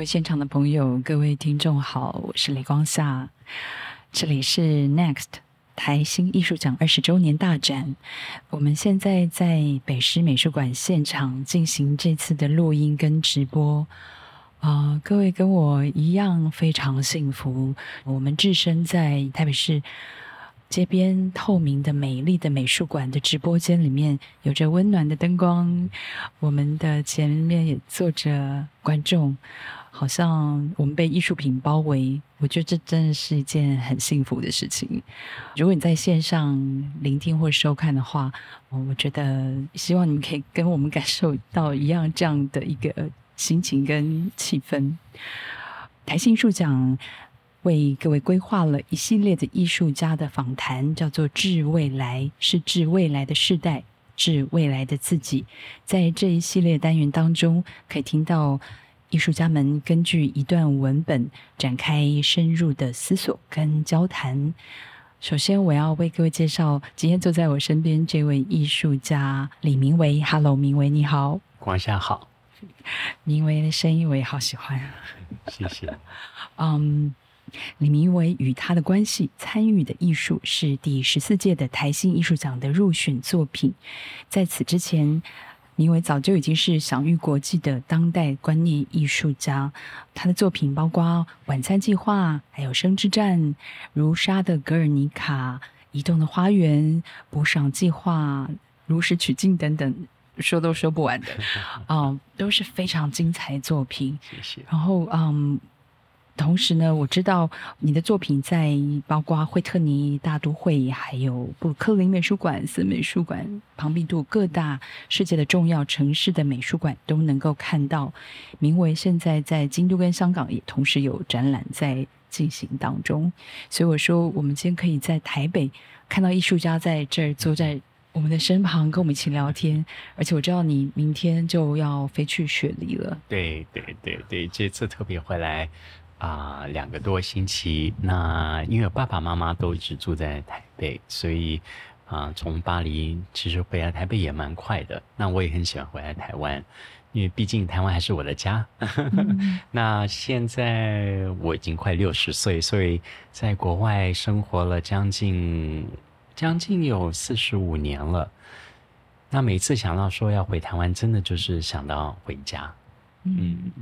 各位现场的朋友，各位听众好，我是雷光夏，这里是 Next 台新艺术奖二十周年大展，我们现在在北师美术馆现场进行这次的录音跟直播。啊，各位跟我一样非常幸福，我们置身在台北市。街边透明的美丽的美术馆的直播间里面，有着温暖的灯光。我们的前面也坐着观众，好像我们被艺术品包围。我觉得这真的是一件很幸福的事情。如果你在线上聆听或收看的话，我觉得希望你们可以跟我们感受到一样这样的一个心情跟气氛。台新艺术奖。为各位规划了一系列的艺术家的访谈，叫做“致未来”，是致未来的世代，致未来的自己。在这一系列单元当中，可以听到艺术家们根据一段文本展开深入的思索跟交谈。首先，我要为各位介绍今天坐在我身边这位艺术家李明维。Hello，明维，你好。晚上好。明维的声音我也好喜欢。谢谢。嗯。李明维与他的关系参与的艺术是第十四届的台新艺术奖的入选作品。在此之前，明伟早就已经是享誉国际的当代观念艺术家。他的作品包括《晚餐计划》、还有《生之战》、《如沙的格尔尼卡》、《移动的花园》、《补赏计划》、《如实取境》等等，说都说不完的，啊，都是非常精彩作品。谢谢。然后，嗯。同时呢，我知道你的作品在包括惠特尼大都会、还有布鲁克林美术馆、森美术馆、庞毕度各大世界的重要城市的美术馆都能够看到。名为现在在京都跟香港也同时有展览在进行当中，所以我说我们今天可以在台北看到艺术家在这儿坐在我们的身旁，跟我们一起聊天。而且我知道你明天就要飞去雪梨了。对对对对，这次特别回来。啊，两个多星期。那因为爸爸妈妈都一直住在台北，所以啊，从巴黎其实回来台北也蛮快的。那我也很喜欢回来台湾，因为毕竟台湾还是我的家。那现在我已经快六十岁，所以在国外生活了将近将近有四十五年了。那每次想到说要回台湾，真的就是想到回家。嗯。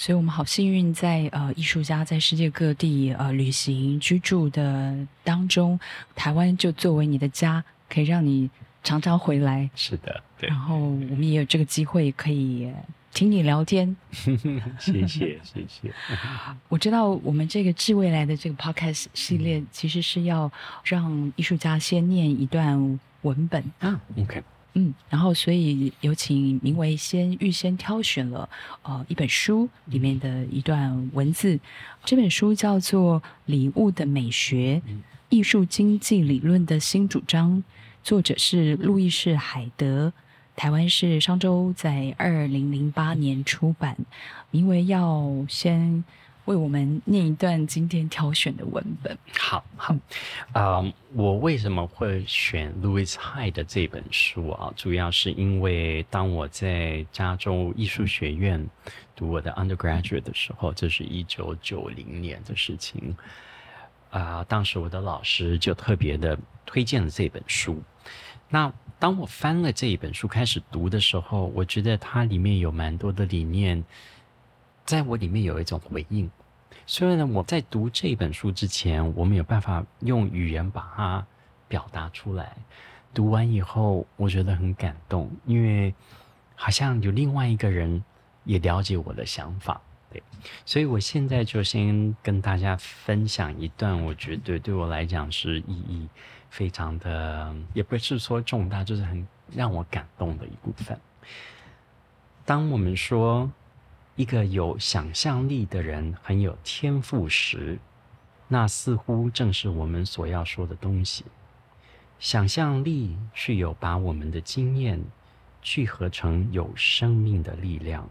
所以我们好幸运，在呃艺术家在世界各地呃旅行居住的当中，台湾就作为你的家，可以让你常常回来。是的，对。然后我们也有这个机会可以听你聊天。谢谢，谢谢。我知道我们这个致未来的这个 podcast 系列，其实是要让艺术家先念一段文本啊。OK。嗯，然后所以有请明为先预先挑选了呃一本书里面的一段文字，这本书叫做《礼物的美学：艺术经济理论的新主张》，作者是路易士海德，台湾是商周在二零零八年出版，名为要先。为我们念一段今天挑选的文本。好好，啊，我为什么会选 Louis High 的这本书啊？主要是因为当我在加州艺术学院读我的 undergraduate 的时候，这是一九九零年的事情啊。当时我的老师就特别的推荐了这本书。那当我翻了这一本书开始读的时候，我觉得它里面有蛮多的理念，在我里面有一种回应。所以呢，我在读这本书之前，我没有办法用语言把它表达出来。读完以后，我觉得很感动，因为好像有另外一个人也了解我的想法。对，所以我现在就先跟大家分享一段，我觉得对我来讲是意义非常的，也不是说重大，就是很让我感动的一部分。当我们说。一个有想象力的人很有天赋时，那似乎正是我们所要说的东西。想象力是有把我们的经验聚合成有生命的力量。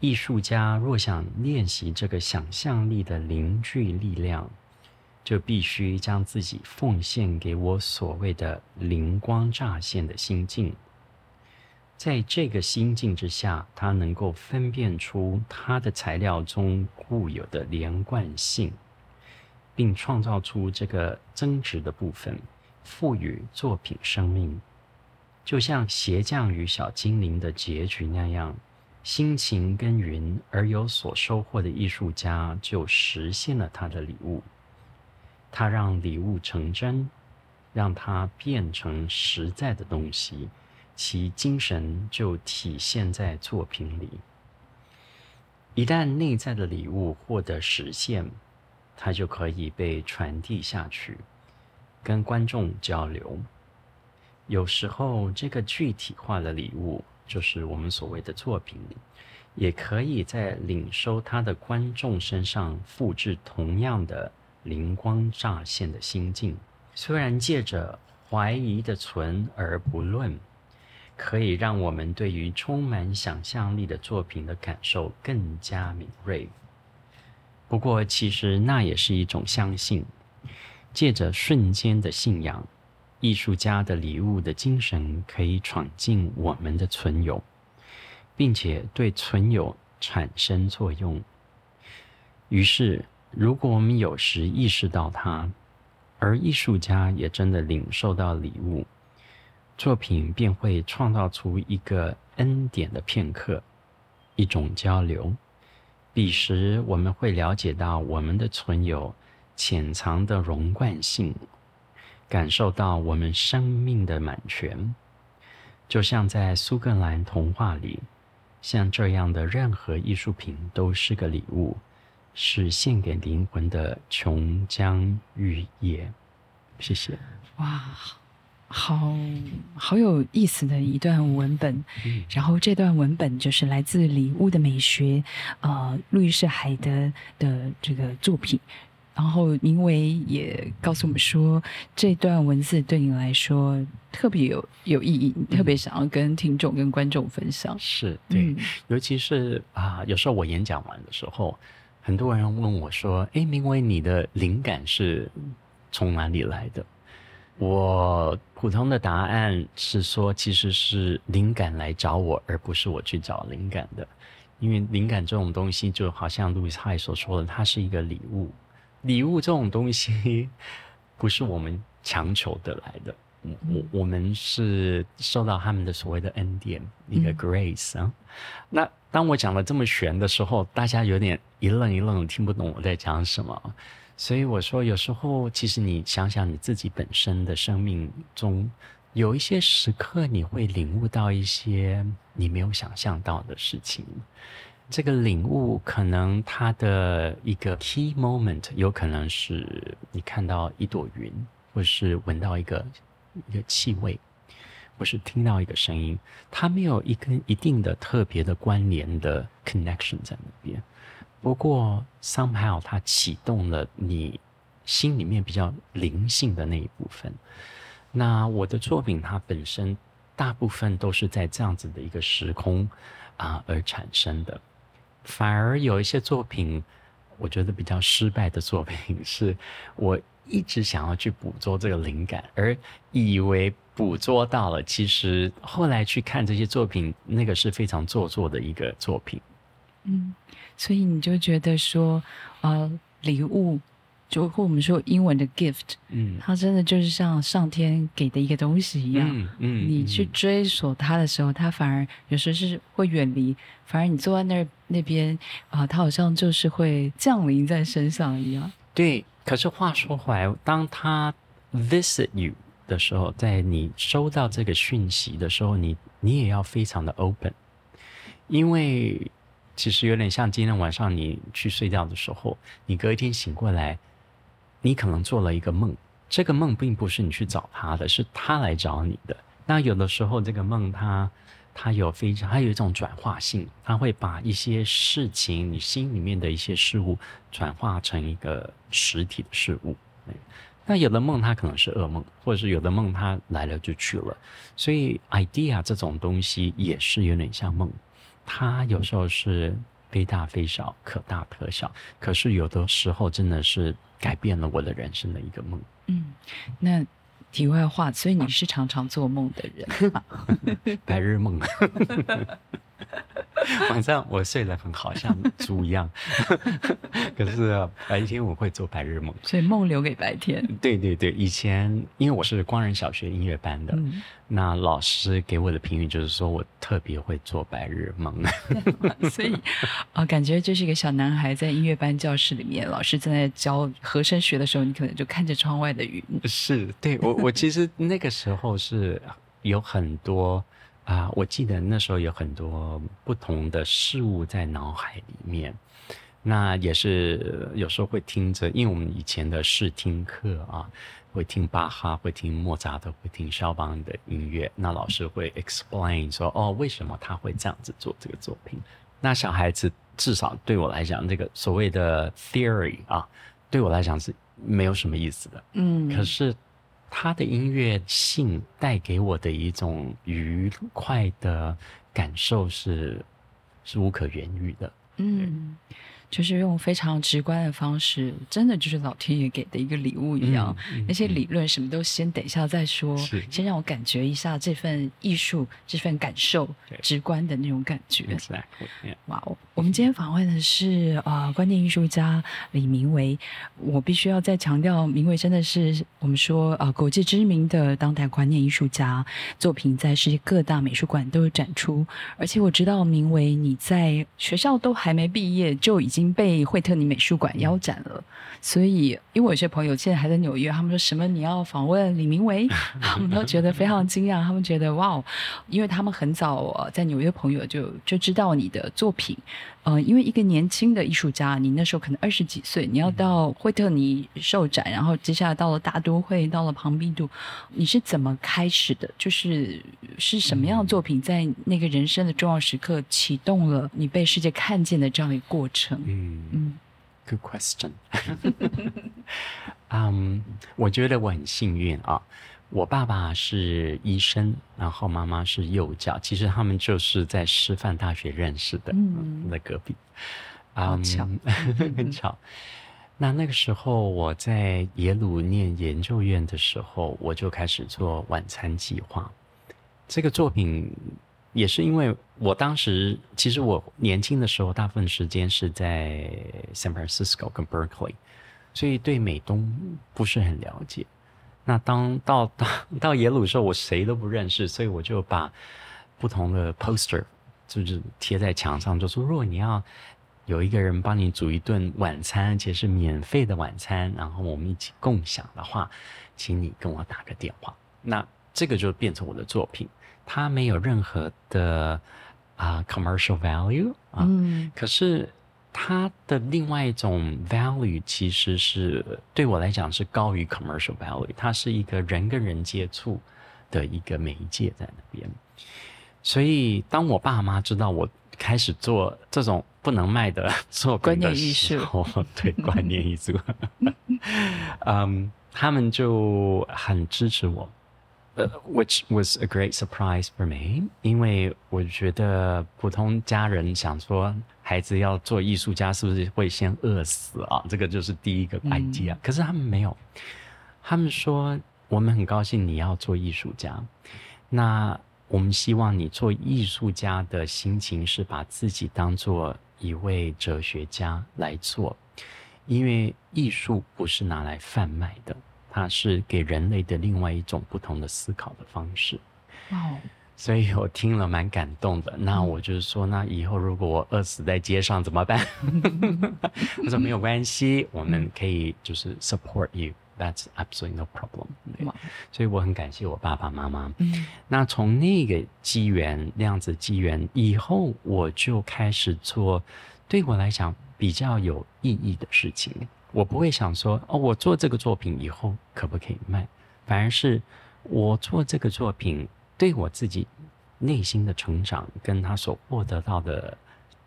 艺术家若想练习这个想象力的凝聚力量，就必须将自己奉献给我所谓的灵光乍现的心境。在这个心境之下，他能够分辨出他的材料中固有的连贯性，并创造出这个增值的部分，赋予作品生命，就像鞋匠与小精灵的结局那样，辛勤耕耘而有所收获的艺术家就实现了他的礼物。他让礼物成真，让它变成实在的东西。其精神就体现在作品里。一旦内在的礼物获得实现，它就可以被传递下去，跟观众交流。有时候，这个具体化的礼物就是我们所谓的作品，也可以在领收它的观众身上复制同样的灵光乍现的心境。虽然借着怀疑的存而不论。可以让我们对于充满想象力的作品的感受更加敏锐。不过，其实那也是一种相信，借着瞬间的信仰，艺术家的礼物的精神可以闯进我们的存有，并且对存有产生作用。于是，如果我们有时意识到它，而艺术家也真的领受到礼物。作品便会创造出一个恩典的片刻，一种交流。彼时，我们会了解到我们的存有潜藏的融贯性，感受到我们生命的满全。就像在苏格兰童话里，像这样的任何艺术品都是个礼物，是献给灵魂的琼浆玉液。谢谢。哇。好好有意思的一段文本，然后这段文本就是来自《礼物的美学》呃，路易士海德的这个作品。然后因为也告诉我们说，这段文字对你来说特别有有意义，特别想要跟听众跟观众分享。是对，尤其是啊，有时候我演讲完的时候，很多人问我说：“哎，明为你的灵感是从哪里来的？”我普通的答案是说，其实是灵感来找我，而不是我去找灵感的。因为灵感这种东西，就好像路易斯海所说的，它是一个礼物。礼物这种东西，不是我们强求得来的。我我们是受到他们的所谓的恩典，一个 grace 啊。那当我讲的这么玄的时候，大家有点一愣一愣，听不懂我在讲什么。所以我说，有时候其实你想想你自己本身的生命中，有一些时刻你会领悟到一些你没有想象到的事情。这个领悟可能它的一个 key moment 有可能是你看到一朵云，或是闻到一个一个气味，或是听到一个声音，它没有一根一定的特别的关联的 connection 在那边。不过，somehow 它启动了你心里面比较灵性的那一部分。那我的作品，它本身大部分都是在这样子的一个时空啊而产生的。反而有一些作品，我觉得比较失败的作品，是我一直想要去捕捉这个灵感，而以为捕捉到了，其实后来去看这些作品，那个是非常做作的一个作品。嗯。所以你就觉得说，呃，礼物，就或我们说英文的 gift，嗯，它真的就是像上天给的一个东西一样，嗯嗯，你去追索它的时候，它反而有时候是会远离，反而你坐在那那边啊，它好像就是会降临在身上一样。对，可是话说回来，当他 visit you 的时候，在你收到这个讯息的时候，你你也要非常的 open，因为。其实有点像今天晚上你去睡觉的时候，你隔一天醒过来，你可能做了一个梦。这个梦并不是你去找他的，是他来找你的。那有的时候这个梦，它它有非常，它有一种转化性，它会把一些事情，你心里面的一些事物，转化成一个实体的事物。那有的梦它可能是噩梦，或者是有的梦它来了就去了。所以 idea 这种东西也是有点像梦。它有时候是非大非小，可大可小，可是有的时候真的是改变了我的人生的一个梦。嗯，那题外话，所以你是常常做梦的人吗？白日梦。晚上我睡得很好，像猪一样。可是白天我会做白日梦，所以梦留给白天。对对对，以前因为我是光仁小学音乐班的，那老师给我的评语就是说我特别会做白日梦。所以啊，感觉就是一个小男孩在音乐班教室里面，老师正在教和声学的时候，你可能就看着窗外的云。是，对我我其实那个时候是有很多。啊，我记得那时候有很多不同的事物在脑海里面，那也是有时候会听着，因为我们以前的试听课啊，会听巴哈，会听莫扎特，会听肖邦的音乐，那老师会 explain 说，哦，为什么他会这样子做这个作品？那小孩子至少对我来讲，这个所谓的 theory 啊，对我来讲是没有什么意思的，嗯，可是。他的音乐性带给我的一种愉快的感受是，是无可言喻的。嗯。就是用非常直观的方式，真的就是老天爷给的一个礼物一样。那些理论什么都先等一下再说，先让我感觉一下这份艺术、这份感受，直观的那种感觉。哇哦！我们今天访问的是啊，观念艺术家李明维。我必须要再强调，明维真的是我们说啊，国际知名的当代观念艺术家，作品在世界各大美术馆都有展出。而且我知道，明维你在学校都还没毕业就已经。被惠特尼美术馆腰斩了，所以因为我有些朋友现在还在纽约，他们说什么你要访问李明维，他们都觉得非常惊讶，他们觉得哇哦，因为他们很早在纽约朋友就就知道你的作品。呃，因为一个年轻的艺术家，你那时候可能二十几岁，你要到惠特尼受展，然后接下来到了大都会，到了庞毕度，你是怎么开始的？就是是什么样的作品，在那个人生的重要时刻启动了你被世界看见的这样一个过程？嗯嗯，Good question。嗯，我觉得我很幸运啊。我爸爸是医生，然后妈妈是幼教，其实他们就是在师范大学认识的，在隔壁。啊，巧，很巧。那那个时候我在耶鲁念研究院的时候，我就开始做晚餐计划。这个作品也是因为我当时，其实我年轻的时候，大部分时间是在 San Francisco 跟 Berkeley，所以对美东不是很了解。那当到到到耶鲁的时候，我谁都不认识，所以我就把不同的 poster 就是贴在墙上，就说：如果你要有一个人帮你煮一顿晚餐，而且是免费的晚餐，然后我们一起共享的话，请你跟我打个电话。那这个就变成我的作品，它没有任何的啊 commercial value 啊，可是。它的另外一种 value 其实是对我来讲是高于 commercial value，它是一个人跟人接触的一个媒介在那边。所以当我爸妈知道我开始做这种不能卖的作品的时候，对观念艺术，嗯，他们就很支持我。呃，which was a great surprise for me，因为我觉得普通家人想说孩子要做艺术家，是不是会先饿死啊？这个就是第一个 idea。可是他们没有，他们说我们很高兴你要做艺术家，那我们希望你做艺术家的心情是把自己当做一位哲学家来做，因为艺术不是拿来贩卖的。它是给人类的另外一种不同的思考的方式，哦，所以我听了蛮感动的。那我就是说，那以后如果我饿死在街上怎么办？他说没有关系，我们可以就是 support you，that's absolutely no problem。对所以我很感谢我爸爸妈妈。嗯，那从那个机缘，那样子机缘以后，我就开始做对我来讲比较有意义的事情。我不会想说哦，我做这个作品以后可不可以卖？反而是我做这个作品对我自己内心的成长，跟他所获得到的，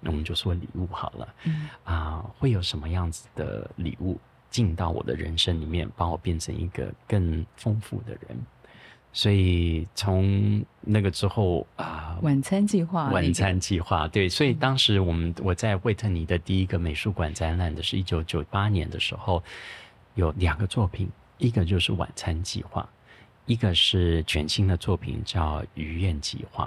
我们就说礼物好了。嗯啊，会有什么样子的礼物进到我的人生里面，把我变成一个更丰富的人？所以从那个之后啊，晚餐计划，晚餐计划，对，所以当时我们我在惠特尼的第一个美术馆展览的是一九九八年的时候，有两个作品，一个就是晚餐计划，一个是全新的作品叫《鱼宴计划》。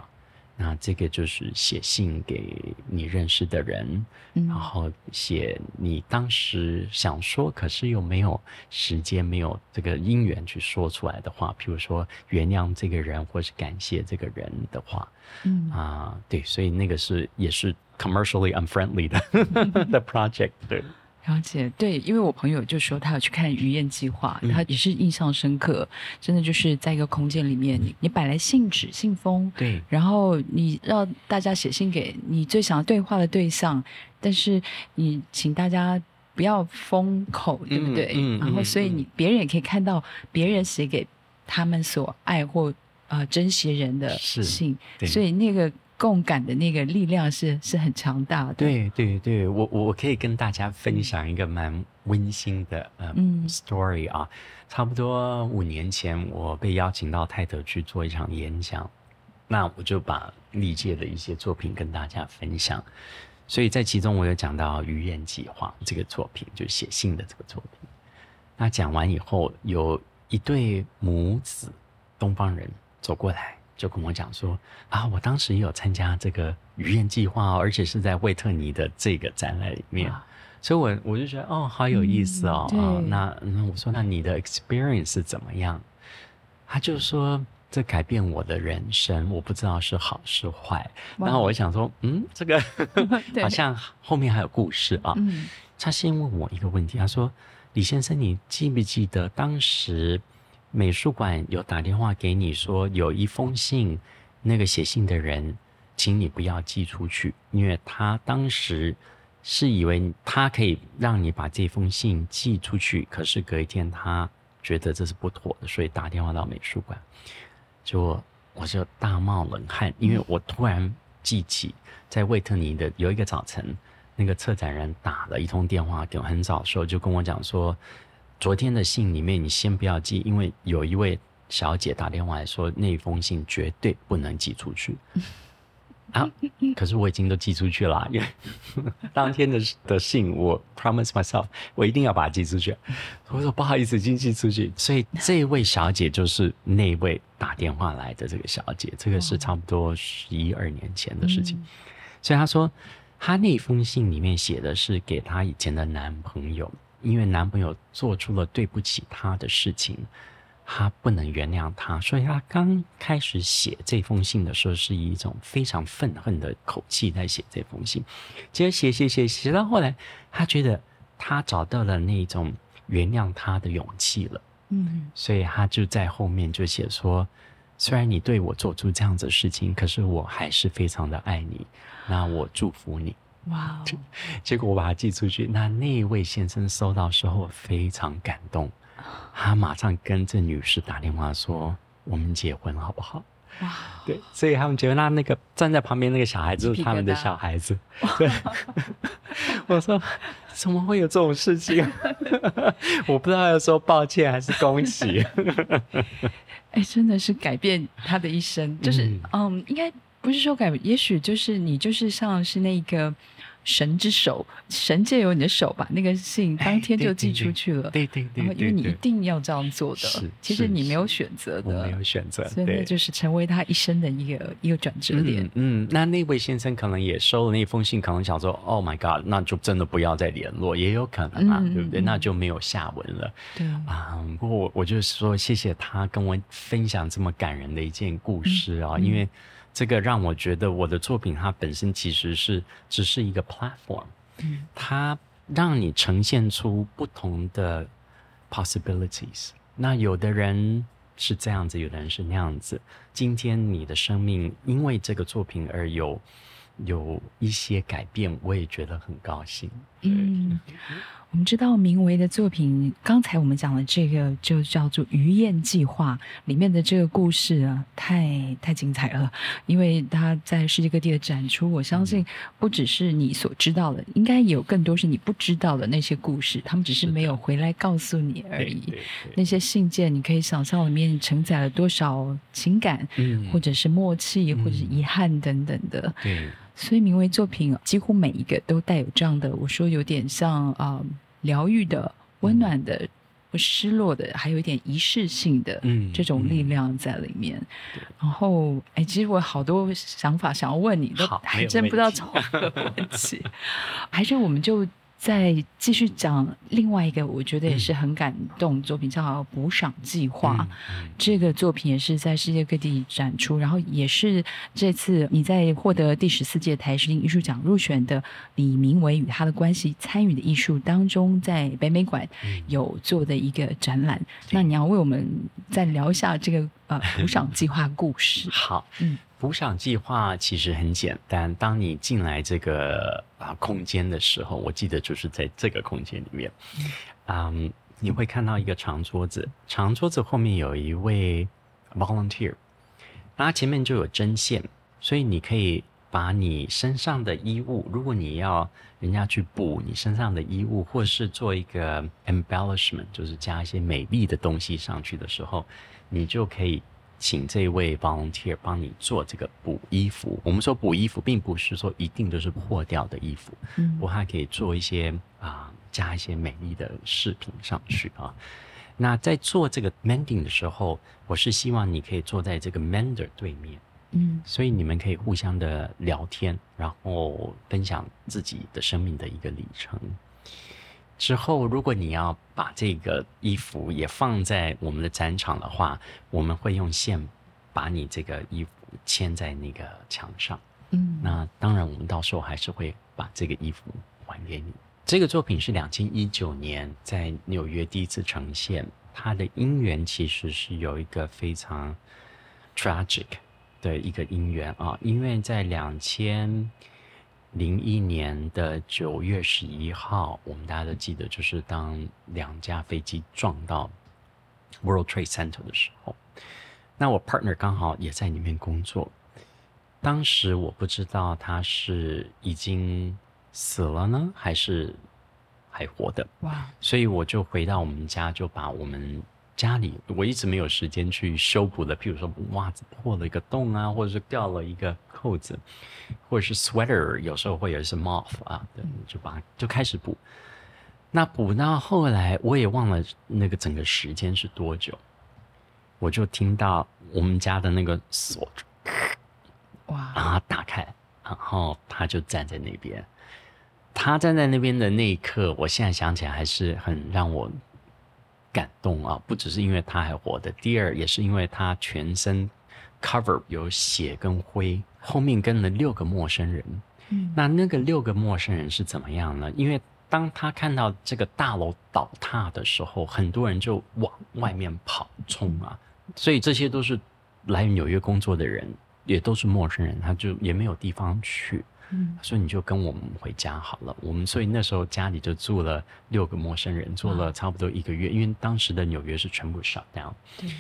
那这个就是写信给你认识的人，然后写你当时想说，可是又没有时间、没有这个因缘去说出来的话，譬如说原谅这个人，或是感谢这个人的话，嗯啊，对，所以那个是也是 commercially unfriendly 的 的 project，对。了解，对，因为我朋友就说他有去看《鱼燕计划》，他也是印象深刻。真的就是在一个空间里面，你你摆来信纸、信封，对，然后你让大家写信给你最想要对话的对象，但是你请大家不要封口，对不对？然后所以你别人也可以看到别人写给他们所爱或呃珍惜人的信，所以那个。共感的那个力量是是很强大的。对对对，我我可以跟大家分享一个蛮温馨的嗯 story 啊，差不多五年前，我被邀请到泰德去做一场演讲，那我就把历届的一些作品跟大家分享。所以在其中，我有讲到《鱼燕计划》这个作品，就是写信的这个作品。那讲完以后，有一对母子东方人走过来。就跟我讲说啊，我当时也有参加这个语言计划，哦而且是在惠特尼的这个展览里面，所以我我就觉得哦，好有意思哦。啊，那那我说那你的 experience 是怎么样？他就说这改变我的人生，我不知道是好是坏。然后我想说，嗯，这个 好像后面还有故事啊。他先问我一个问题，他说：“李先生，你记不记得当时？”美术馆有打电话给你说有一封信，那个写信的人，请你不要寄出去，因为他当时是以为他可以让你把这封信寄出去，可是隔一天他觉得这是不妥的，所以打电话到美术馆，就我就大冒冷汗，因为我突然记起在惠特尼的有一个早晨，那个策展人打了一通电话给我，很早的时候就跟我讲说。昨天的信里面，你先不要寄，因为有一位小姐打电话来说，那封信绝对不能寄出去。啊，可是我已经都寄出去了，因为 当天的的信，我 promise myself，我一定要把它寄出去。我说不好意思，已经寄出去。所以这位小姐就是那位打电话来的这个小姐，这个是差不多十一二年前的事情。所以她说，她那封信里面写的是给她以前的男朋友。因为男朋友做出了对不起她的事情，她不能原谅他，所以她刚开始写这封信的时候，是以一种非常愤恨的口气在写这封信。接着写写写写到后来，她觉得她找到了那种原谅他的勇气了。嗯，所以她就在后面就写说：“虽然你对我做出这样子的事情，可是我还是非常的爱你。那我祝福你。”哇！结果我把它寄出去，那那一位先生收到时候非常感动，他马上跟这女士打电话说：“我们结婚好不好？”哇！对，所以他们结婚，那那个站在旁边那个小孩子是他们的小孩子。对，我说怎么会有这种事情？我不知道要说抱歉还是恭喜。哎，真的是改变他的一生，就是嗯，应该不是说改，也许就是你就是像是那个。神之手，神借由你的手把那个信当天就寄出去了。对对对，因为你一定要这样做的。其实你没有选择的，没有选择，所以那就是成为他一生的一个一个转折点。嗯，那那位先生可能也收了那封信，可能想说：“Oh my God，那就真的不要再联络，也有可能啊，对不对？那就没有下文了。”对啊，不过我我就是说，谢谢他跟我分享这么感人的一件故事啊，因为。这个让我觉得我的作品它本身其实是只是一个 platform，嗯，它让你呈现出不同的 possibilities。那有的人是这样子，有的人是那样子。今天你的生命因为这个作品而有有一些改变，我也觉得很高兴。嗯。我们知道明维的作品，刚才我们讲的这个就叫做《鱼雁计划》里面的这个故事啊，太太精彩了。因为他在世界各地的展出，我相信不只是你所知道的，应该有更多是你不知道的那些故事。他们只是没有回来告诉你而已。那些信件，你可以想象里面承载了多少情感，或者是默契，或者是遗憾等等的。对。所以，名为作品几乎每一个都带有这样的，我说有点像啊疗愈的、温暖的不失落的，还有一点仪式性的嗯这种力量在里面。然后，哎，其实我好多想法想要问你，都好还真不知道从何问起。还是我们就再继续讲另外一个，我觉得也是很感动作品，叫《补赏计划》。嗯这个作品也是在世界各地展出，然后也是这次你在获得第十四届台视艺术奖入选的李明伟与他的关系参与的艺术当中，在北美馆有做的一个展览。那你要为我们再聊一下这个呃补赏计划故事？好，嗯，补赏计划其实很简单。当你进来这个啊空间的时候，我记得就是在这个空间里面，嗯，你会看到一个长桌子，长桌子后面有一位 volunteer，那他前面就有针线，所以你可以把你身上的衣物，如果你要人家去补你身上的衣物，或是做一个 embellishment，就是加一些美丽的东西上去的时候，你就可以请这位 volunteer 帮你做这个补衣服。我们说补衣服，并不是说一定都是破掉的衣服，嗯我还可以做一些啊，加一些美丽的饰品上去啊。那在做这个 mending 的时候，我是希望你可以坐在这个 mender 对面，嗯所以你们可以互相的聊天，然后分享自己的生命的一个里程。之后，如果你要把这个衣服也放在我们的展场的话，我们会用线把你这个衣服牵在那个墙上。嗯那当然，我们到时候还是会把这个衣服还给你。这个作品是两千一九年在纽约第一次呈现，它的因缘其实是有一个非常 tragic 的一个因缘啊，因为在两千零一年的九月十一号，我们大家都记得，就是当两架飞机撞到 World Trade Center 的时候，那我 partner 刚好也在里面工作。当时我不知道他是已经死了呢，还是还活的，哇所以我就回到我们家，就把我们家里我一直没有时间去修补的，譬如说袜子破了一个洞啊，或者是掉了一个扣子，或者是 sweater 有时候会有一些 moth 啊，对，就把它就开始补。那补到后来，我也忘了那个整个时间是多久，我就听到我们家的那个锁哇把它打开，然后他就站在那边。他站在那边的那一刻，我现在想起来还是很让我感动啊！不只是因为他还活着，第二也是因为他全身 cover 有血跟灰，后面跟了六个陌生人。嗯那那个六个陌生人是怎么样呢？因为当他看到这个大楼倒塌的时候，很多人就往外面跑冲啊，所以这些都是来纽约工作的人，也都是陌生人，他就也没有地方去，嗯。所以你就跟我们回家好了。我们所以那时候家里就住了六个陌生人，住了差不多一个月，因为当时的纽约是全部 shut down，对。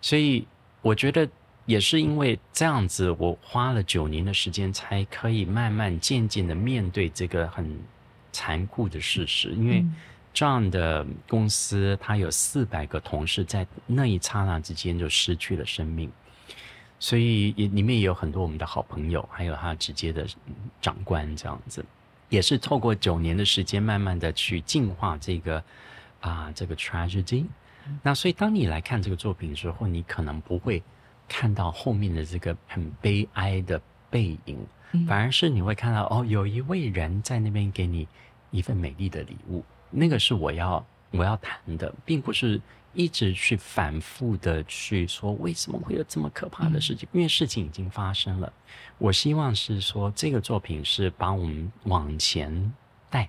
所以我觉得也是因为这样子，我花了九年的时间，才可以慢慢渐渐的面对这个很残酷的事实。因为嗯这样的公司，它有四百个同事在那一刹那之间就失去了生命，所以也里面也有很多我们的好朋友，还有他直接的长官这样子，也是透过九年的时间，慢慢的去进化这个啊、这个 tragedy。那所以当你来看这个作品的时候，你可能不会看到后面的这个很悲哀的背影，嗯。反而是你会看到哦，有一位人在那边给你一份美丽的礼物，那个是我要我要谈的，并不是一直去反复的去说为什么会有这么可怕的事情，因为事情已经发生了。我希望是说这个作品是把我们往前带，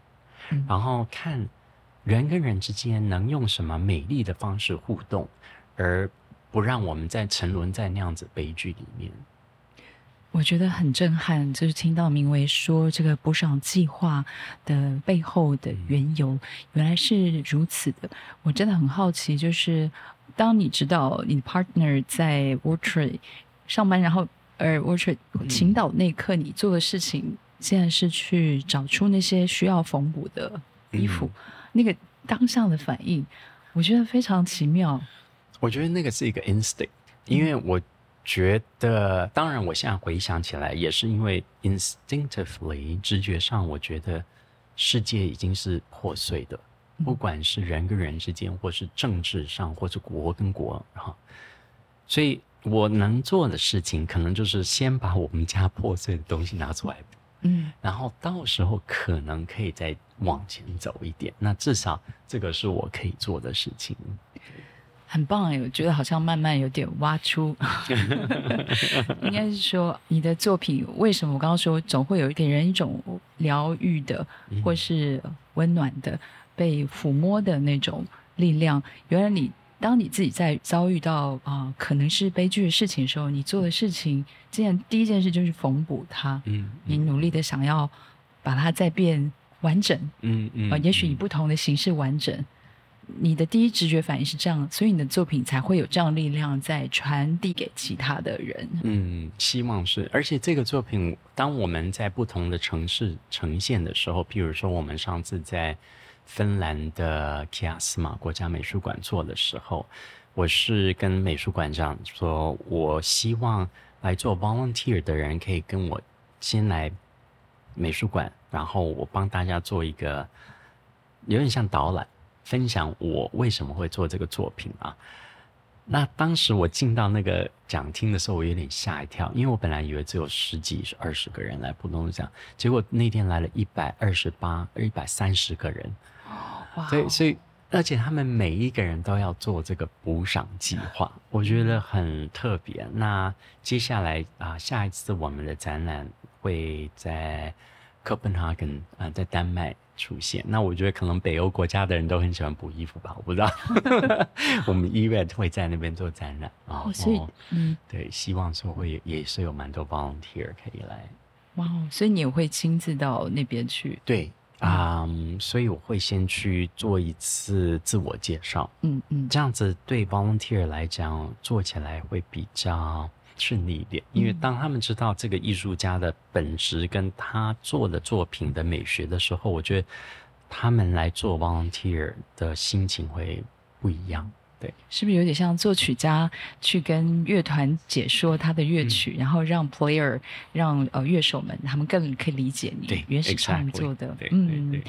嗯然后看人跟人之间能用什么美丽的方式互动，而不让我们再沉沦在那样子悲剧里面。我觉得很震撼，就是听到明维说这个补赏计划的背后的缘由，原来是如此的。我真的很好奇，就是当你知道你的 partner 在 w a t r e 上班，然后而 w a t r e 倾倒那一刻，你做的事情竟然是去找出那些需要缝补的衣服，那个当下的反应，我觉得非常奇妙。我觉得那个是一个 instinct，因为我觉得，当然我现在回想起来，也是因为 instinctively 直觉上，我觉得世界已经是破碎的，不管是人跟人之间，或是政治上，或是国跟国，哈。所以我能做的事情，可能就是先把我们家破碎的东西拿出来，嗯，然后到时候可能可以再往前走一点。那至少这个是我可以做的事情。很棒哎，我觉得好像慢慢有点挖出，应该是说你的作品为什么我刚刚说总会有给人一种疗愈的或是温暖的被抚摸的那种力量。原来你当你自己在遭遇到啊可能是悲剧的事情的时候，你做的事情，这样第一件事就是缝补它。嗯，你努力的想要把它再变完整。嗯嗯，啊，也许以不同的形式完整。你的第一直觉反应是这样，所以你的作品才会有这样力量在传递给其他的人。嗯，希望是。而且这个作品，当我们在不同的城市呈现的时候，譬如说我们上次在芬兰的 Kias 马国家美术馆做的时候，我是跟美术馆长说，我希望来做 volunteer 的人可以跟我先来美术馆，然后我帮大家做一个有点像导览。分享我为什么会做这个作品啊？那当时我进到那个讲厅的时候，我有点吓一跳，因为我本来以为只有十几、二十个人来普通讲，结果那天来了一百二十八、一百三十个人。哇！所以，所以，而且他们每一个人都要做这个补赏计划，我觉得很特别。那接下来啊，下一次我们的展览会在哥本哈根啊，在丹麦。出现，那我觉得可能北欧国家的人都很喜欢补衣服吧，我不知道。我们医院会在那边做展览啊，所以嗯，对，希望说会也是有蛮多 volunteer 可以来。哇，所以你也会亲自到那边去？对啊，所以我会先去做一次自我介绍，嗯嗯，这样子对 volunteer 来讲做起来会比较。顺利一点，因为当他们知道这个艺术家的本质跟他做的作品的美学的时候，我觉得他们来做 volunteer 的心情会不一样。对，是不是有点像作曲家去跟乐团解说他的乐曲，然后让 player 让呃乐手们他们更可以理解你原始创作的，嗯。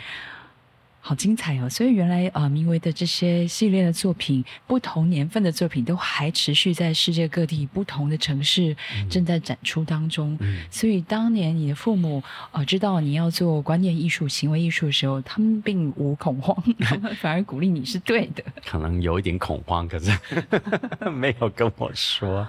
好精彩哦！所以原来呃，名为的这些系列的作品，不同年份的作品，都还持续在世界各地不同的城市正在展出当中。所以当年你的父母呃知道你要做观念艺术、行为艺术的时候，他们并无恐慌，反而鼓励你是对的。可能有一点恐慌，可是 没有跟我说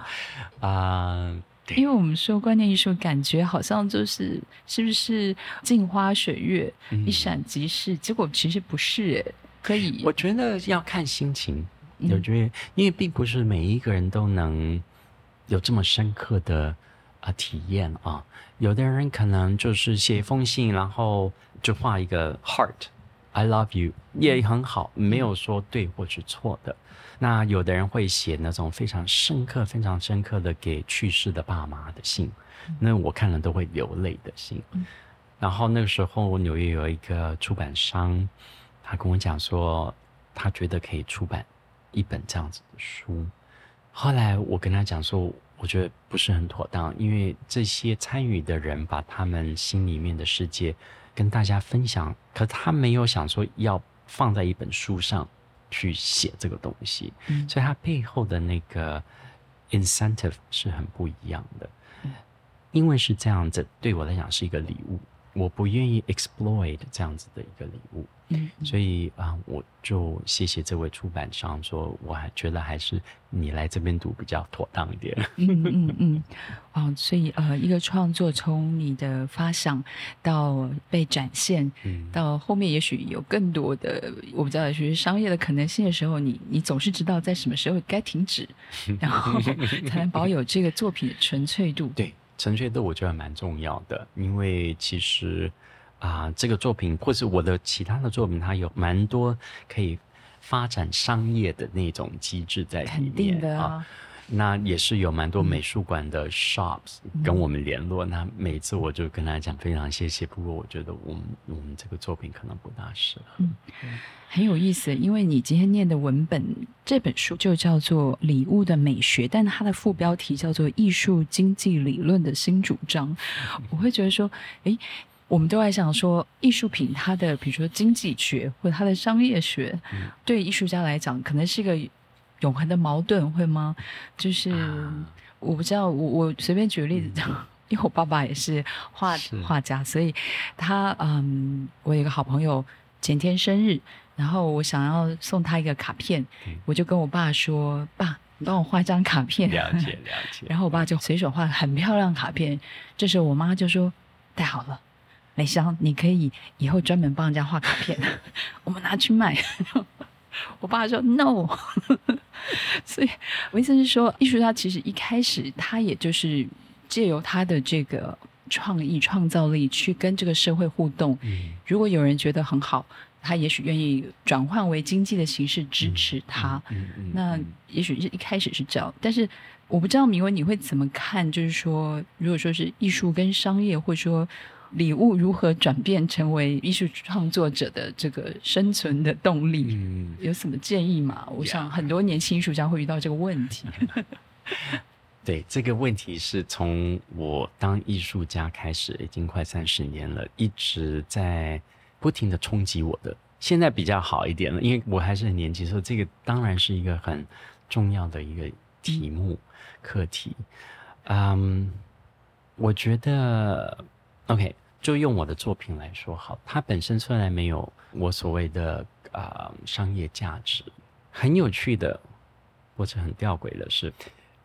啊。因为我们说观念艺术，感觉好像就是是不是镜花水月、一闪即逝？结果其实不是，诶，可以。我觉得要看心情，我觉得因为并不是每一个人都能有这么深刻的啊体验啊。有的人可能就是写一封信，然后就画一个 heart，I love you，也很好，没有说对或是错的。那有的人会写那种非常深刻、非常深刻的给去世的爸妈的信，那我看了都会流泪的信。然后那个时候，纽约有一个出版商，他跟我讲说，他觉得可以出版一本这样子的书。后来我跟他讲说，我觉得不是很妥当，因为这些参与的人把他们心里面的世界跟大家分享，可他没有想说要放在一本书上。去写这个东西，所以它背后的那个 incentive 是很不一样的。因为是这样子，对我来讲是一个礼物，我不愿意 exploit 这样子的一个礼物。嗯，所以啊，我就谢谢这位出版商，说我还觉得还是你来这边读比较妥当一点。嗯嗯嗯，哦，所以呃，一个创作从你的发想到被展现，到后面也许有更多的我不知道，也许商业的可能性的时候，你你总是知道在什么时候该停止，然后才能保有这个作品的纯粹度。对，纯粹度我觉得蛮重要的，因为其实。啊，这个作品或是我的其他的作品，它有蛮多可以发展商业的那种机制在里面啊。那也是有蛮多美术馆的 shops 跟我们联络，那每次我就跟他讲非常谢谢。不过我觉得我们我们这个作品可能不大适合。嗯，很有意思，因为你今天念的文本这本书就叫做《礼物的美学》，但它的副标题叫做《艺术经济理论的新主张》。我会觉得说，诶。我们都在想说，艺术品它的比如说经济学或者它的商业学，对艺术家来讲，可能是一个永恒的矛盾，会吗？就是我不知道，我我随便举个例子讲，因为我爸爸也是画画家，所以他嗯，我有一个好朋友前天生日，然后我想要送他一个卡片，我就跟我爸说：“爸。”你帮我画一张卡片，了解了解。然后我爸就随手画很漂亮卡片。这时候我妈就说：“太好了，美香，你可以以后专门帮人家画卡片，我们拿去卖。”我爸说：“No。”所以我意思是说，艺术家其实一开始他也就是借由他的这个创意创造力去跟这个社会互动。如果有人觉得很好。他也许愿意转换为经济的形式支持他，那也许是一开始是这样，但是我不知道明文你会怎么看？就是说，如果说是艺术跟商业，或者说礼物如何转变成为艺术创作者的这个生存的动力，嗯有什么建议吗？我想很多年轻艺术家会遇到这个问题。对这个问题是从我当艺术家开始，已经快三十年了，一直在。不停的冲击我的，现在比较好一点了，因为我还是很年轻，所以这个当然是一个很重要的一个题目课题。嗯，我觉得 OK，就用我的作品来说好，它本身虽然没有我所谓的啊商业价值，很有趣的或者很吊诡的是，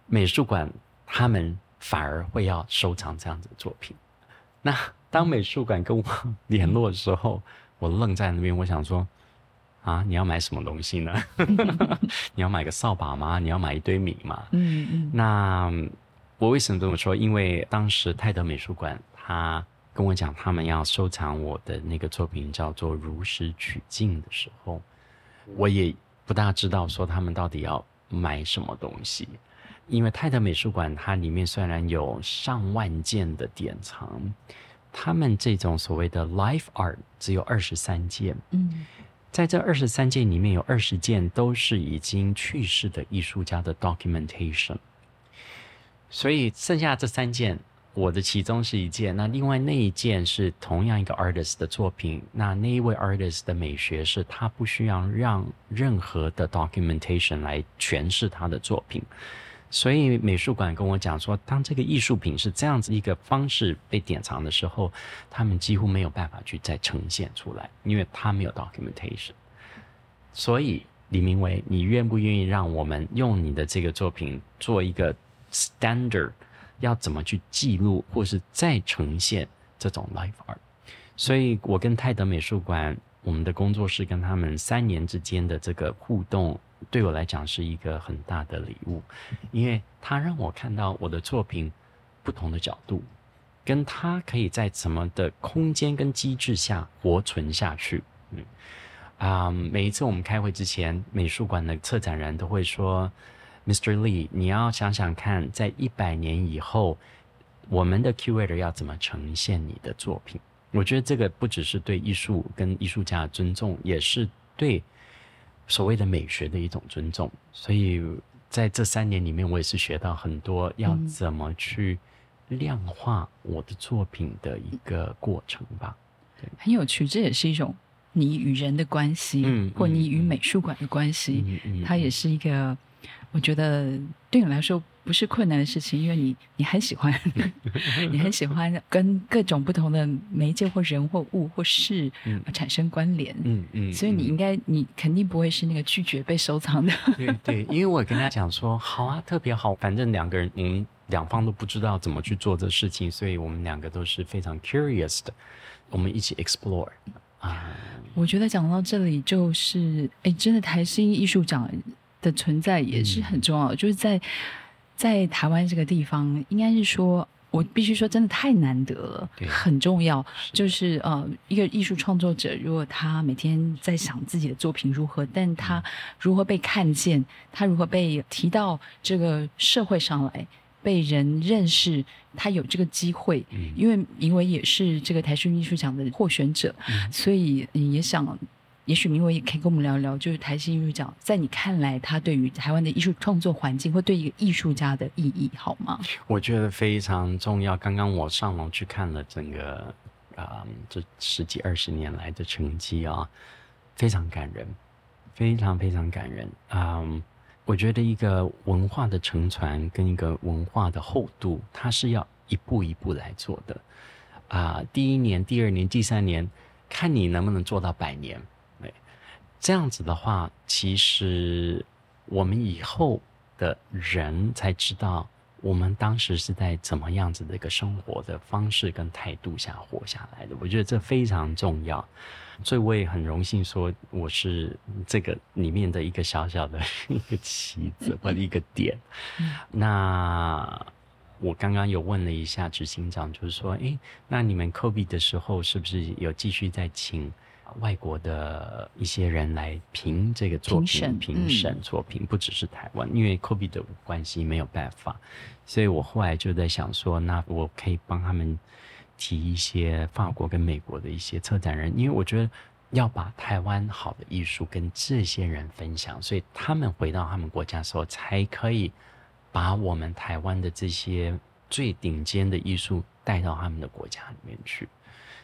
美术馆他们反而会要收藏这样子的作品，那。当美术馆跟我联络的时候，我愣在那边。我想说，啊，你要买什么东西呢？你要买个扫把吗？你要买一堆米吗？嗯嗯。那我为什么这么说？因为当时泰德美术馆他跟我讲，他们要收藏我的那个作品叫做《如实取境》的时候，我也不大知道说他们到底要买什么东西。因为泰德美术馆它里面虽然有上万件的典藏。他们这种所谓的 life art 只有二十三件，嗯，在这二十三件里面有二十件都是已经去世的艺术家的 documentation，所以剩下这三件，我的其中是一件，那另外那一件是同样一个 artist 的作品，那那一位 artist 的美学是他不需要让任何的 documentation 来诠释他的作品。所以美术馆跟我讲说，当这个艺术品是这样子一个方式被典藏的时候，他们几乎没有办法去再呈现出来，因为他没有 documentation。所以李明威，你愿不愿意让我们用你的这个作品做一个 standard，要怎么去记录或是再呈现这种 life art？所以我跟泰德美术馆，我们的工作室跟他们三年之间的这个互动。对我来讲是一个很大的礼物，因为它让我看到我的作品不同的角度，跟它可以在什么的空间跟机制下活存下去。嗯啊，每一次我们开会之前，美术馆的策展人都会说：“Mr. Lee，你要想想看，在一百年以后，我们的 curator 要怎么呈现你的作品？”我觉得这个不只是对艺术跟艺术家的尊重，也是对。所谓的美学的一种尊重，所以在这三年里面，我也是学到很多要怎么去量化我的作品的一个过程吧。对，很有趣，这也是一种你与人的关系，嗯，或你与美术馆的关系，嗯它也是一个，我觉得对你来说。不是困难的事情，因为你你很喜欢，你很喜欢跟各种不同的媒介或人或物或事产生关联，嗯嗯，所以你应该你肯定不会是那个拒绝被收藏的，对对，因为我跟他讲说好啊，特别好，反正两个人嗯两方都不知道怎么去做这事情，所以我们两个都是非常 curious 的，我们一起 explore 啊。我觉得讲到这里就是哎，真的台新艺术奖的存在也是很重要，就是在。在台湾这个地方，应该是说，我必须说，真的太难得了，很重要。就是呃，一个艺术创作者，如果他每天在想自己的作品如何，但他如何被看见，他如何被提到这个社会上来，被人认识，他有这个机会。因为因为也是这个台视艺术奖的获选者，所以也想。也许明伟也可以跟我们聊聊，就是台新艺术奖，在你看来，它对于台湾的艺术创作环境，或对一个艺术家的意义，好吗？我觉得非常重要。刚刚我上网去看了整个啊，这十几二十年来的成绩啊，非常感人，非常非常感人啊！我觉得一个文化的承传跟一个文化的厚度，它是要一步一步来做的啊。第一年、第二年、第三年，看你能不能做到百年。对，这样子的话，其实我们以后的人才知道。我们当时是在怎么样子的一个生活的方式跟态度下活下来的？我觉得这非常重要，所以我也很荣幸说我是这个里面的一个小小的 一个棋子或者一个点。那我刚刚有问了一下执行长，就是说，哎，那你们 COVID 的时候是不是有继续在请？外国的一些人来评这个作品，评审作品，不只是台湾，因为 COVID 的关系没有办法，所以我后来就在想说，那我可以帮他们提一些法国跟美国的一些策展人，因为我觉得要把台湾好的艺术跟这些人分享，所以他们回到他们国家的时候，才可以把我们台湾的这些最顶尖的艺术带到他们的国家里面去。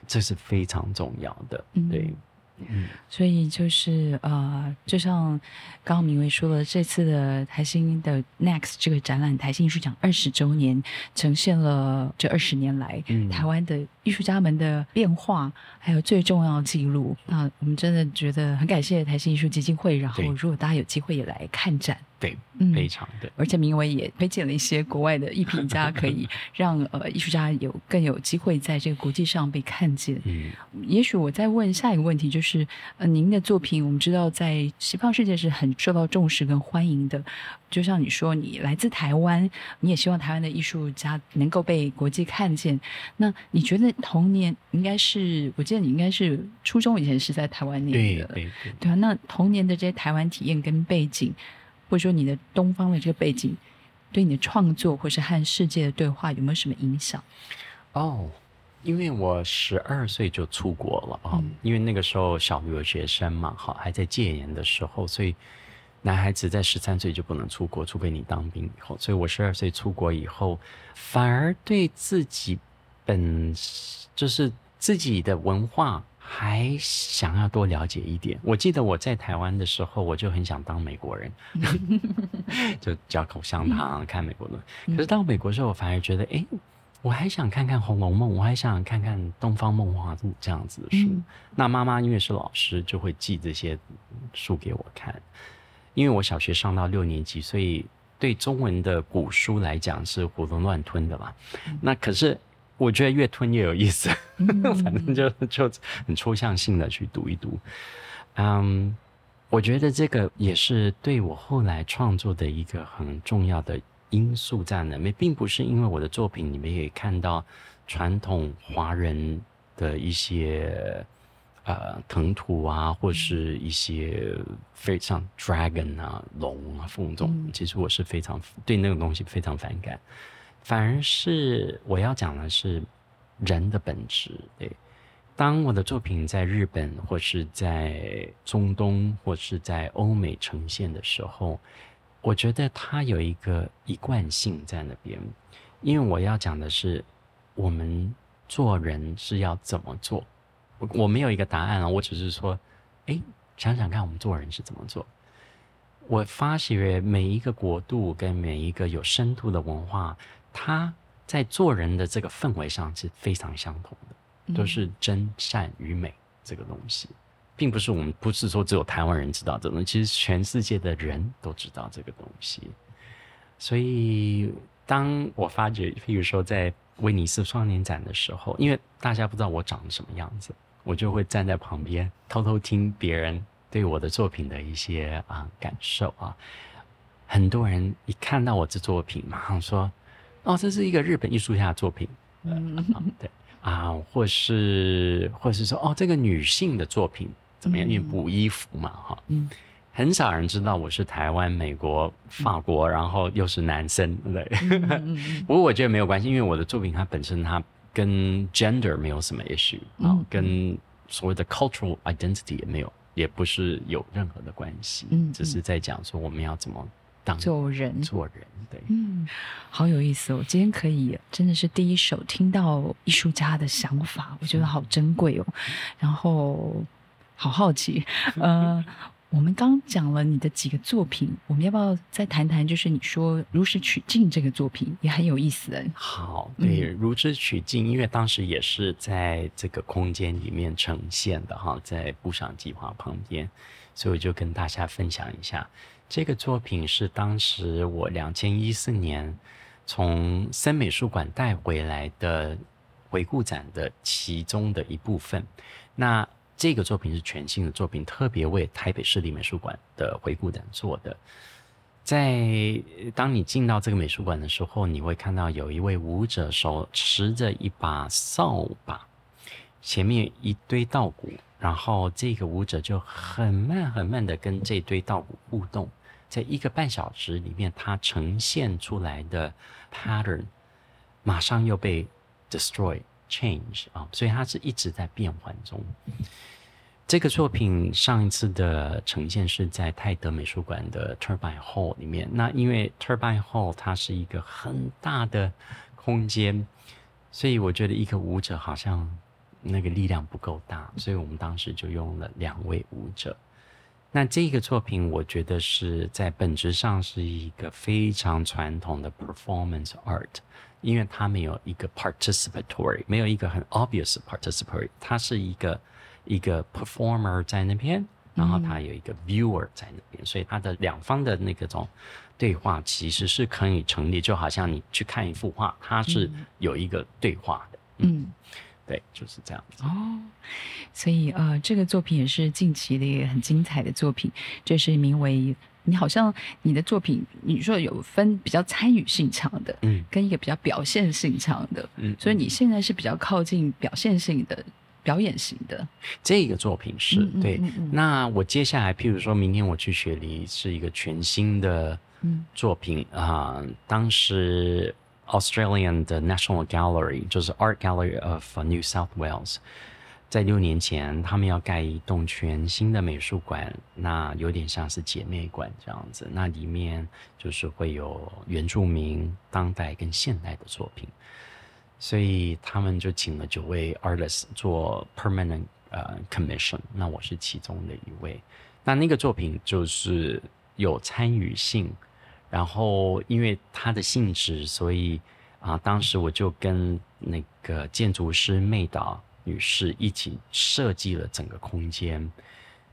这是非常重要的，对，嗯，所以就是呃，就像刚刚明威说了，这次的台新的 Next 这个展览，台新艺术奖二十周年，呈现了这二十年来台湾的艺术家们的变化，还有最重要的记录。那我们真的觉得很感谢台新艺术基金会，然后如果大家有机会也来看展。对，非常的，而且明伟也推荐了一些国外的艺评家，可以让 呃艺术家有更有机会在这个国际上被看见。嗯，也许我再问下一个问题，就是呃，您的作品我们知道在西方世界是很受到重视跟欢迎的，就像你说你来自台湾，你也希望台湾的艺术家能够被国际看见。那你觉得童年应该是，我记得你应该是初中以前是在台湾念的，对对对啊。那童年的这些台湾体验跟背景。或者说你的东方的这个背景，对你的创作或是和世界的对话有没有什么影响？哦，因为我十二岁就出国了啊，因为那个时候小留学生嘛，好还在戒严的时候，所以男孩子在十三岁就不能出国，除非你当兵以后。所以我十二岁出国以后，反而对自己本就是自己的文化。还想要多了解一点。我记得我在台湾的时候，我就很想当美国人，就嚼口香糖看美国的。可是到美国之后，我反而觉得，哎，我还想看看《红楼梦》，我还想看看《东方梦华录》这样子的书。那妈妈因为是老师，就会寄这些书给我看。因为我小学上到六年级，所以对中文的古书来讲是囫囵乱吞的嘛。那可是。我觉得越吞越有意思，反正就就很抽象性的去读一读。嗯，我觉得这个也是对我后来创作的一个很重要的因素在里面，并不是因为我的作品里面也看到传统华人的一些呃腾土啊，或是一些非常 dragon 啊龙啊凤这种，其实我是非常对那个东西非常反感。反而是我要讲的是人的本质。对，当我的作品在日本或是在中东或是在欧美呈现的时候，我觉得它有一个一贯性在那边。因为我要讲的是，我们做人是要怎么做？我我没有一个答案啊，我只是说，哎，想想看，我们做人是怎么做？我发现每一个国度跟每一个有深度的文化。他在做人的这个氛围上是非常相同的，都是真善与美这个东西，并不是我们不是说只有台湾人知道这东西，其实全世界的人都知道这个东西。所以，当我发觉，譬如说在威尼斯双年展的时候，因为大家不知道我长什么样子，我就会站在旁边偷偷听别人对我的作品的一些啊感受啊。很多人一看到我这作品，马上说。哦，这是一个日本艺术家的作品，嗯，对。啊，或是或是说，哦，这个女性的作品怎么样？因为补衣服嘛，哈，嗯，很少人知道我是台湾、美国、法国，然后又是男生，对，不过我觉得没有关系，因为我的作品它本身它跟 gender 没有什么 issue 啊，跟所谓的 cultural identity 也没有，也不是有任何的关系，嗯，只是在讲说我们要怎么当做人，做人，对，嗯，好有意思哦！今天可以真的是第一手听到艺术家的想法，我觉得好珍贵哦。然后好好奇，呃，我们刚讲了你的几个作品，我们要不要再谈谈？就是你说《如实取境》这个作品也很有意思哎。好，对，《如实取境》，因为当时也是在这个空间里面呈现的哈，在布赏计划旁边，所以我就跟大家分享一下。这个作品是当时我两千一四年从森美术馆带回来的回顾展的其中的一部分。那这个作品是全新的作品，特别为台北市立美术馆的回顾展做的。在当你进到这个美术馆的时候，你会看到有一位舞者手持着一把扫把，前面一堆稻谷，然后这个舞者就很慢很慢的跟这堆稻谷互动。在一个半小时里面，它呈现出来的 pattern 马上又被 destroy change 啊，所以它是一直在变换中。这个作品上一次的呈现是在泰德美术馆的 Turbine Hall 里面。那因为 Turbine Hall 它是一个很大的空间，所以我觉得一个舞者好像那个力量不够大，所以我们当时就用了两位舞者。那这个作品，我觉得是在本质上是一个非常传统的 performance art，因为它没有一个 participatory，没有一个很 obvious participatory，它是一个一个 performer 在那边，然后它有一个 viewer 在那边，所以它的两方的那个种对话其实是可以成立，就好像你去看一幅画，它是有一个对话的，嗯。对，就是这样子哦。所以呃，这个作品也是近期的一个很精彩的作品。这是名为你好像你的作品，你说有分比较参与性强的，嗯，跟一个比较表现性强的，嗯。所以你现在是比较靠近表现性的表演型的这个作品是对。那我接下来，譬如说明天我去雪梨，是一个全新的作品啊。当时。Australian 的 National Gallery 就是 Art Gallery of New South Wales，在六年前，他们要盖一栋全新的美术馆，那有点像是姐妹馆这样子。那里面就是会有原住民、当代跟现代的作品，所以他们就请了九位 artist 做 permanent 呃 commission，那我是其中的一位。那那个作品就是有参与性。然后，因为它的性质，所以啊，当时我就跟那个建筑师妹岛女士一起设计了整个空间。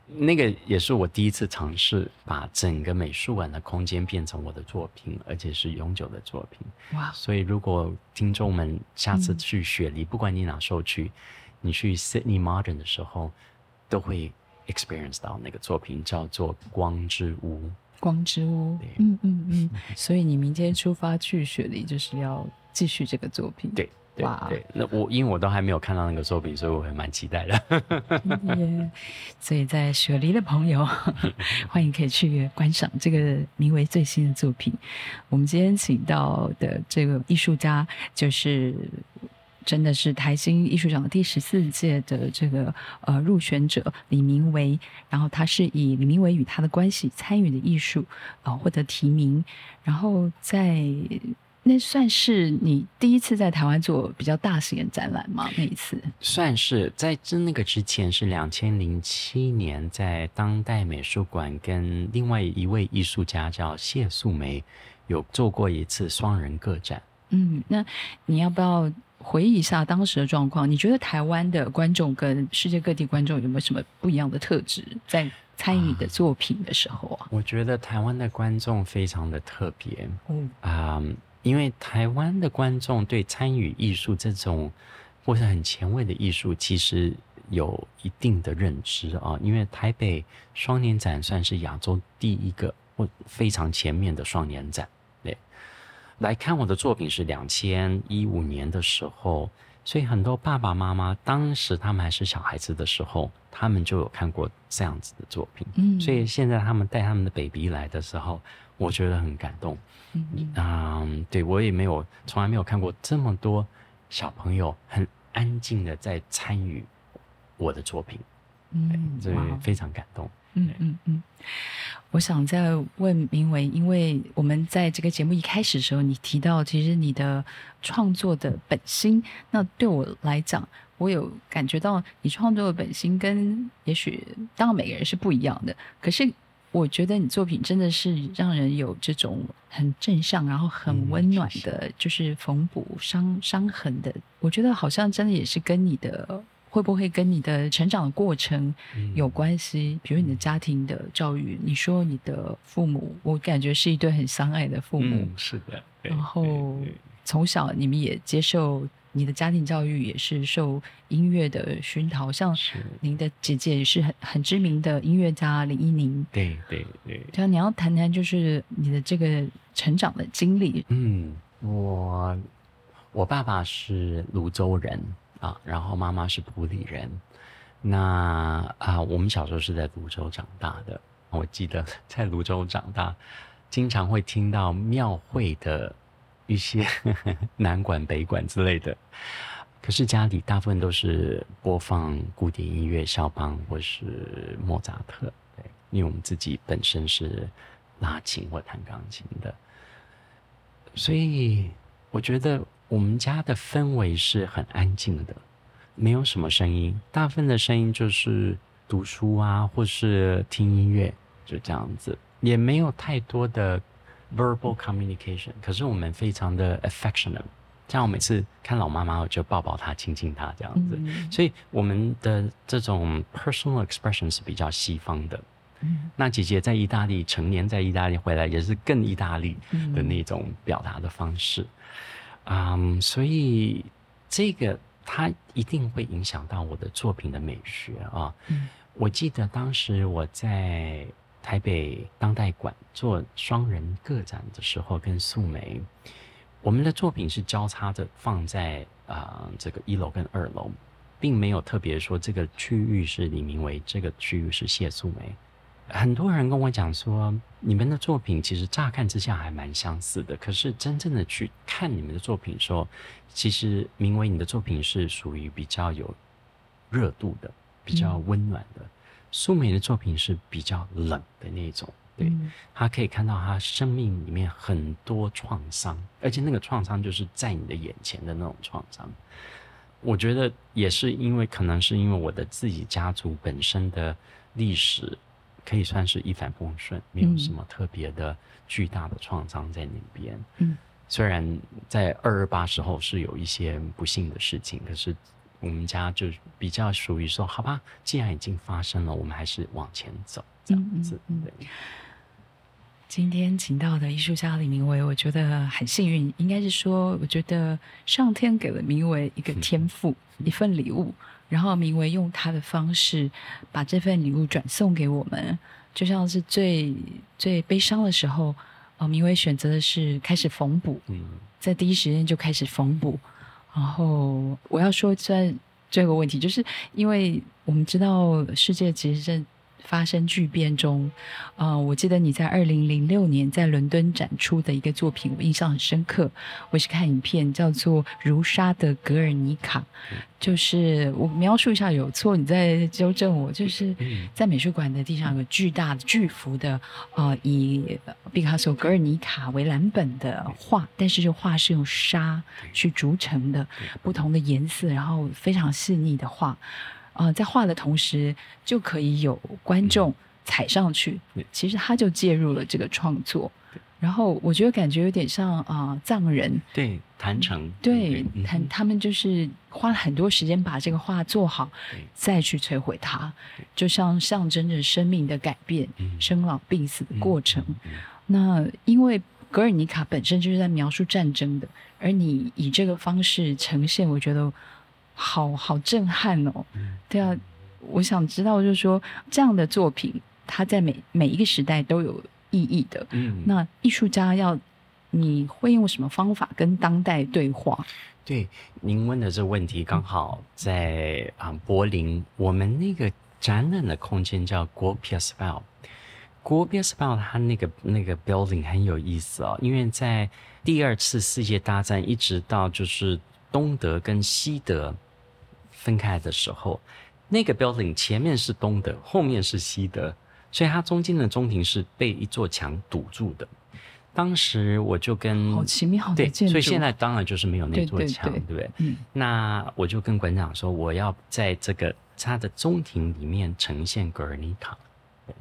那个也是我第一次尝试把整个美术馆的空间变成我的作品，而且是永久的作品。哇！所以如果听众们下次去雪梨，不管你哪时候去，你去 Sydney Modern 的时候，都会 experience 到那个作品，叫做《光之屋》。光之屋，嗯嗯嗯，所以你明天出发去雪梨，就是要继续这个作品。对，哇，对，那我因为我都还没有看到那个作品，所以我还蛮期待的。所以在雪梨的朋友，欢迎可以去观赏这个名为最新的作品。我们今天请到的这个艺术家就是。真的是台新艺术奖的第十四届的这个呃入选者李明维，然后他是以李明维与他的关系参与的艺术啊获得提名，然后在那算是你第一次在台湾做比较大型的展览吗？那一次算是在这那个之前是两千零七年在当代美术馆跟另外一位艺术家叫谢素梅有做过一次双人个展。嗯，那你要不要？回忆一下当时的状况，你觉得台湾的观众跟世界各地观众有没有什么不一样的特质？在参与你的作品的时候啊，我觉得台湾的观众非常的特别，嗯啊，因为台湾的观众对参与艺术这种或是很前卫的艺术，其实有一定的认知啊。因为台北双年展算是亚洲第一个或非常前面的双年展。来看我的作品是两千一五年的时候，所以很多爸爸妈妈当时他们还是小孩子的时候，他们就有看过这样子的作品。嗯，所以现在他们带他们的 baby 来的时候，我觉得很感动。嗯嗯，对我也没有从来没有看过这么多小朋友很安静的在参与我的作品。嗯，所以非常感动。嗯嗯嗯。我想再问明伟，因为我们在这个节目一开始的时候，你提到其实你的创作的本心，那对我来讲，我有感觉到你创作的本心跟也许当然每个人是不一样的，可是我觉得你作品真的是让人有这种很正向，然后很温暖的，就是缝补伤伤痕的。我觉得好像真的也是跟你的。会不会跟你的成长的过程有关系？比如你的家庭的教育，你说你的父母，我感觉是一对很相爱的父母。是的。然后从小你们也接受你的家庭教育，也是受音乐的熏陶。像您的姐姐也是很很知名的音乐家林依宁。对对对。对啊，你要谈谈就是你的这个成长的经历。嗯，我我爸爸是泸州人。啊，然后妈妈是普里人，那啊，我们小时候是在泸州长大的。我记得 在泸州长大，经常会听到庙会的一些 南管北管之类的。可是家里大部分都是播放古典音乐，肖邦或是莫扎特。对，因为我们自己本身是拉琴或弹钢琴的，所以我觉得。我们家的氛围是很安静的，没有什么声音，大部分的声音就是读书啊，或是听音乐，就这样子，也没有太多的 verbal communication。可是我们非常的 affectionate，像我每次看老妈妈，我就抱抱她，亲亲她这样子。所以我们的这种 personal expression 是比较西方的。那姐姐在意大利成年，在意大利回来也是更意大利的那种表达的方式。嗯，所以这个它一定会影响到我的作品的美学啊。嗯，我记得当时我在台北当代馆做双人个展的时候，跟素梅，我们的作品是交叉着放在啊这个一楼跟二楼，并没有特别说这个区域是李明维，这个区域是谢素梅。很多人跟我讲说，你们的作品其实乍看之下还蛮相似的，可是真正的去看你们的作品的时候，其实名为你的作品是属于比较有热度的，比较温暖的。苏梅的作品是比较冷的那种，对，他可以看到他生命里面很多创伤，而且那个创伤就是在你的眼前的那种创伤。我觉得也是因为，可能是因为我的自己家族本身的历史。可以算是一帆风顺，没有什么特别的巨大的创伤在那边。嗯，虽然在二二八时候是有一些不幸的事情，可是我们家就比较属于说，好吧，既然已经发生了，我们还是往前走这样子。对。今天请到的艺术家李明伟，我觉得很幸运，应该是说，我觉得上天给了明伟一个天赋，一份礼物。然后明维用他的方式把这份礼物转送给我们，就像是最最悲伤的时候，哦，明维选择的是开始缝补，在第一时间就开始缝补。然后我要说在这个问题，就是因为我们知道世界其实正。发生巨变中，呃，我记得你在二零零六年在伦敦展出的一个作品，我印象很深刻。我是看影片，叫做《如沙的格尔尼卡》，就是我描述一下有错，你再纠正我。就是在美术馆的地上有个巨大的巨幅的，呃，以毕卡索《格尔尼卡》为蓝本的画，但是这画是用沙去逐成的，不同的颜色，然后非常细腻的画。啊，在画的同时就可以有观众踩上去，其实他就介入了这个创作。然后我觉得感觉有点像啊藏人，对，坛城，对，他他们就是花了很多时间把这个画做好，再去摧毁它，就像象征着生命的改变、生老病死的过程。那因为格尔尼卡本身就是在描述战争的，而你以这个方式呈现，我觉得。好好震撼哦！对啊，我想知道，就是说这样的作品，它在每每一个时代都有意义的。嗯，那艺术家要你会用什么方法跟当代对话？对，您问的这个问题刚好在啊柏林，我们那个展览的空间叫 o p i a s p e l o p i a s p e l 它那个那个 building 很有意思哦，因为在第二次世界大战一直到就是东德跟西德。分开的时候，那个 building 前面是东德，后面是西德，所以它中间的中庭是被一座墙堵住的。当时我就跟好奇妙的对，建筑，所以现在当然就是没有那座墙，对对不对？嗯那我就跟馆长说，我要在这个它的中庭里面呈现格尔尼卡。对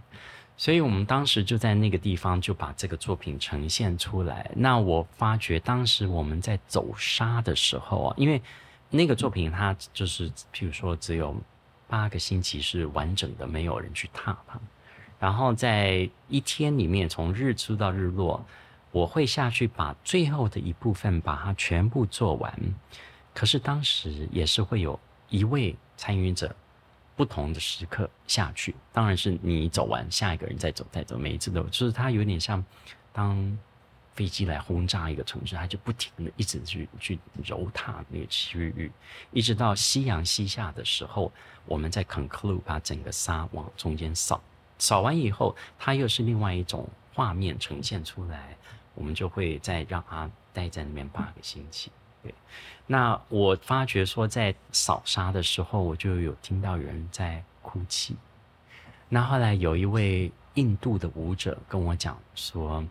所以我们当时就在那个地方就把这个作品呈现出来。那我发觉当时我们在走沙的时候啊，因为那个作品它就是譬如说只有八个星期是完整的，没有人去踏它。然后在一天里面，从日出到日落，我会下去把最后的一部分把它全部做完。可是当时也是会有一位参与者，不同的时刻下去，当然是你走完，下一个人再走，再走，每一次都就是它有点像当飞机来轰炸一个城市，它就不停的一直去去揉踏那个区域，一直到夕阳西下的时候，我们再 conclude 把整个沙往中间扫，扫完以后，它又是另外一种画面呈现出来，我们就会再让它待在那边八个星期。对，那我发觉说，在扫沙的时候，我就有听到有人在哭泣。那后来有一位印度的舞者跟我讲说，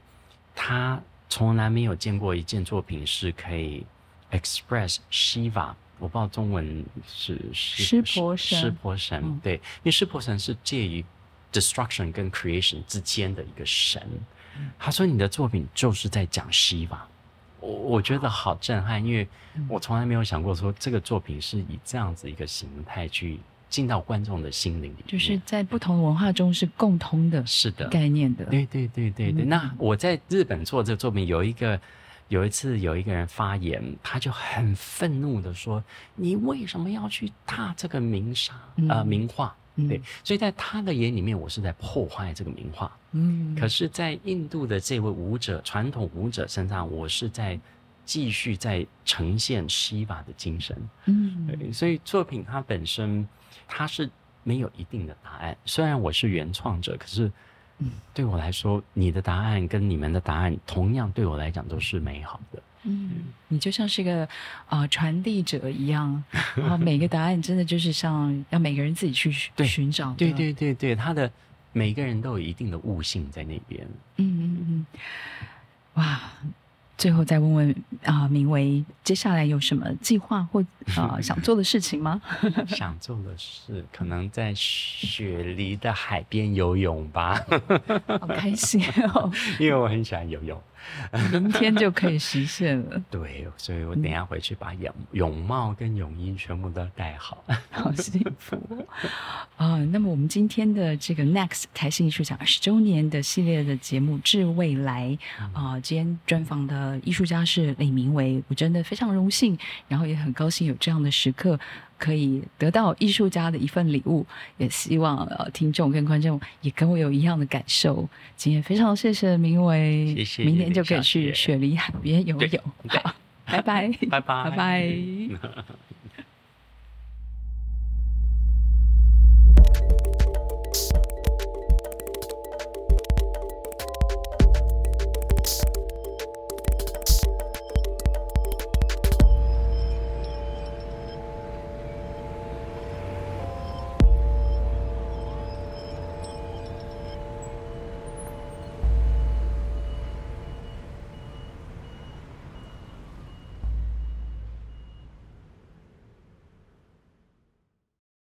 他从来没有见过一件作品是可以 express Shiva，我不知道中文是湿婆神湿婆神，嗯对，因为湿婆神是介于 destruction 跟 creation 之间的一个神。他说你的作品就是在讲 Shiva。我我觉得好震撼，因为我从来没有想过说这个作品是以这样子一个形态去进到观众的心灵里面，就是在不同文化中是共通的是的，概念的。对对对对对。嗯那我在日本做这个作品，有一个有一次有一个人发言，他就很愤怒的说：“你为什么要去踏这个名沙呃嗯名画？”嗯对，所以在他的眼里面，我是在破坏这个名画。嗯，可是，在印度的这位舞者，传统舞者身上，我是在继续在呈现西法的精神。嗯对，所以作品它本身它是没有一定的答案。虽然我是原创者，可是嗯对我来说，你的答案跟你们的答案，同样对我来讲都是美好的。嗯，你就像是一个啊、呃传递者一样，然 后每个答案真的就是像要每个人自己去寻寻找的。对对对对，他的每个人都有一定的悟性在那边。嗯嗯嗯，哇！最后再问问啊、明维，接下来有什么计划或啊、想做的事情吗？想做的事，可能在雪梨的海边游泳吧，好开心哦，因为我很喜欢游泳。明天就可以实现了，对，所以我等一下回去把泳泳帽跟泳衣全部都戴好。好幸福哦啊、那么我们今天的这个 Next 台新艺术奖二十周年的系列的节目《致未来》啊、今天专访的艺术家是李明维，我真的非常荣幸，然后也很高兴有这样的时刻。可以得到艺术家的一份礼物，也希望呃听众跟观众也跟我有一样的感受。今天非常谢谢明伟，谢谢明天就可以去雪梨海边游泳。好，拜拜，拜拜拜拜。